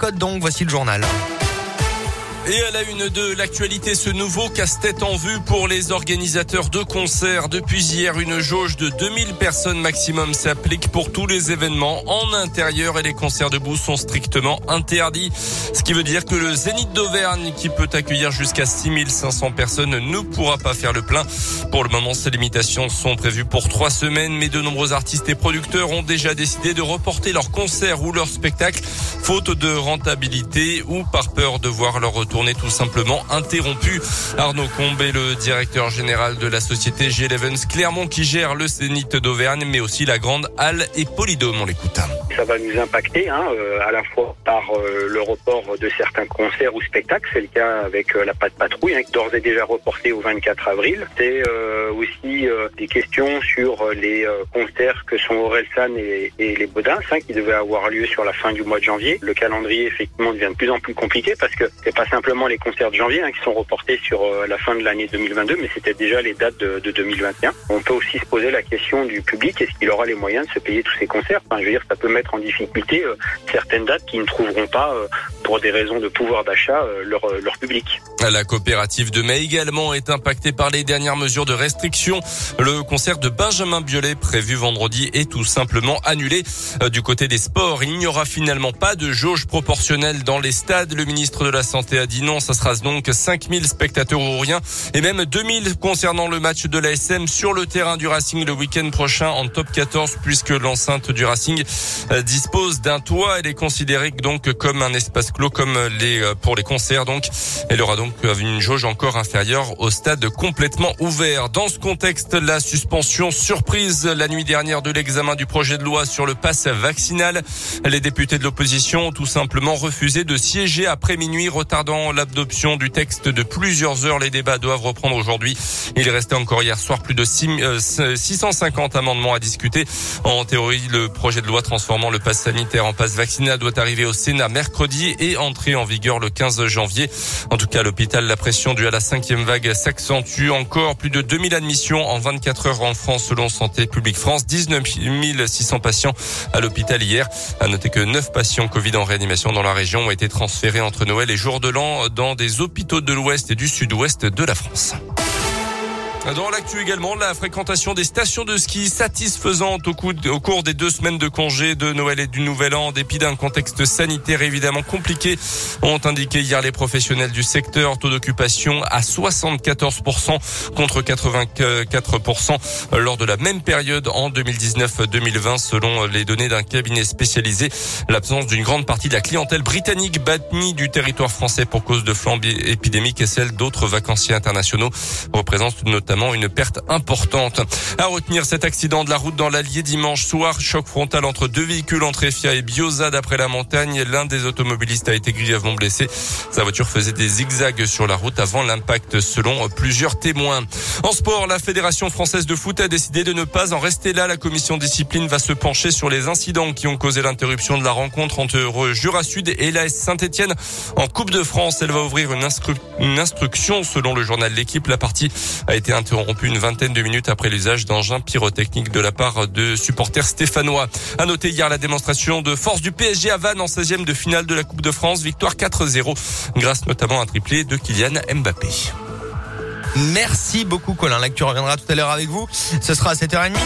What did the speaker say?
code donc, voici le journal. Et à la une de l'actualité, ce nouveau casse-tête en vue pour les organisateurs de concerts. Depuis hier, une jauge de 2000 personnes maximum s'applique pour tous les événements en intérieur et les concerts debout sont strictement interdits. Ce qui veut dire que le Zénith d'Auvergne, qui peut accueillir jusqu'à 6500 personnes, ne pourra pas faire le plein. Pour le moment, ces limitations sont prévues pour trois semaines, mais de nombreux artistes et producteurs ont déjà décidé de reporter leurs concerts ou leurs spectacles, faute de rentabilité ou par peur de voir leur retour tournée tout simplement interrompue. Arnaud Combe est le directeur général de la société G. Levens Clermont qui gère le Zénith d'Auvergne, mais aussi la grande halle et Polydome. On l'écoute. Ça va nous impacter hein, euh, à la fois par euh, le report de certains concerts ou spectacles. C'est le cas avec euh, la Patte Patrouille, hein, d'ores et déjà reporté au 24 avril. C'est aussi des questions sur les concerts que sont Orelsan et, et les Baudins, hein, qui devaient avoir lieu sur la fin du mois de janvier. Le calendrier effectivement devient de plus en plus compliqué parce que c'est pas simplement les concerts de janvier qui sont reportés sur la fin de l'année 2022, mais c'était déjà les dates de, de, 2021. On peut aussi se poser la question du public est-ce qu'il aura les moyens de se payer tous ces concerts? Je veux dire, ça peut mettre en difficulté euh, certaines dates qui ne trouveront pas, euh, pour des raisons de pouvoir d'achat, euh, leur, leur public. La coopérative de mai également est impactée par les dernières mesures de restriction. Le concert de Benjamin Biolay prévu vendredi est tout simplement annulé. Du côté des sports, il n'y aura finalement pas de jauge proportionnelle dans les stades. Le ministre de la Santé a dit non. Ça sera donc 5000 spectateurs ou rien et même 2000 concernant le match de l'ASM sur le terrain du Racing le week-end prochain en top 14 puisque l'enceinte du Racing dispose d'un toit. Elle est considérée donc comme un espace clos comme les euh, pour les concerts. Donc, elle aura donc une jauge encore inférieure au stade complètement ouvert. Dans ce contexte, la suspension surprise la nuit dernière de l'examen du projet de loi sur le pass vaccinal. Les députés de l'opposition ont tout simplement refusé de siéger après minuit, retardant l'adoption du texte de plusieurs heures. Les débats doivent reprendre aujourd'hui. Il restait encore hier soir plus de 650 euh, amendements à discuter. En théorie, le projet de loi transformant le pass sanitaire en passe vaccinal doit arriver au Sénat mercredi et entrer en vigueur le 15 janvier. En tout cas, à l'hôpital, la pression due à la cinquième vague s'accentue encore. Plus de 2000 admissions en 24 heures en France selon Santé publique France. 19 600 patients à l'hôpital hier. À noter que 9 patients Covid en réanimation dans la région ont été transférés entre Noël et jour de l'an dans des hôpitaux de l'ouest et du sud-ouest de la France. Dans l'actu également, la fréquentation des stations de ski satisfaisante au, cours des deux semaines de congé de Noël et du Nouvel An, en dépit d'un contexte sanitaire évidemment compliqué, ont indiqué hier les professionnels du secteur. Taux d'occupation à 74% contre 84% lors de la même période en 2019-2020 selon les données d'un cabinet spécialisé. L'absence d'une grande partie de la clientèle britannique bannie du territoire français pour cause de flambée épidémique et celle d'autres vacanciers internationaux représente notamment une perte importante. À retenir cet accident de la route dans l'Allier dimanche soir, choc frontal entre deux véhicules entre Efia et Bioza d'après la montagne. L'un des automobilistes a été grièvement blessé. Sa voiture faisait des zigzags sur la route avant l'impact selon plusieurs témoins. En sport, la Fédération française de foot a décidé de ne pas en rester là. La commission discipline va se pencher sur les incidents qui ont causé l'interruption de la rencontre entre Jura Sud et l'AS Saint-Etienne en Coupe de France. Elle va ouvrir une, une instruction selon le journal L'équipe. La partie a été interrompu une vingtaine de minutes après l'usage d'engins pyrotechniques de la part de supporters stéphanois. À noter hier la démonstration de force du PSG à Vannes en 16e de finale de la Coupe de France. Victoire 4-0 grâce notamment à un triplé de Kylian Mbappé. Merci beaucoup Colin. L'actu reviendra tout à l'heure avec vous. Ce sera à 7h30.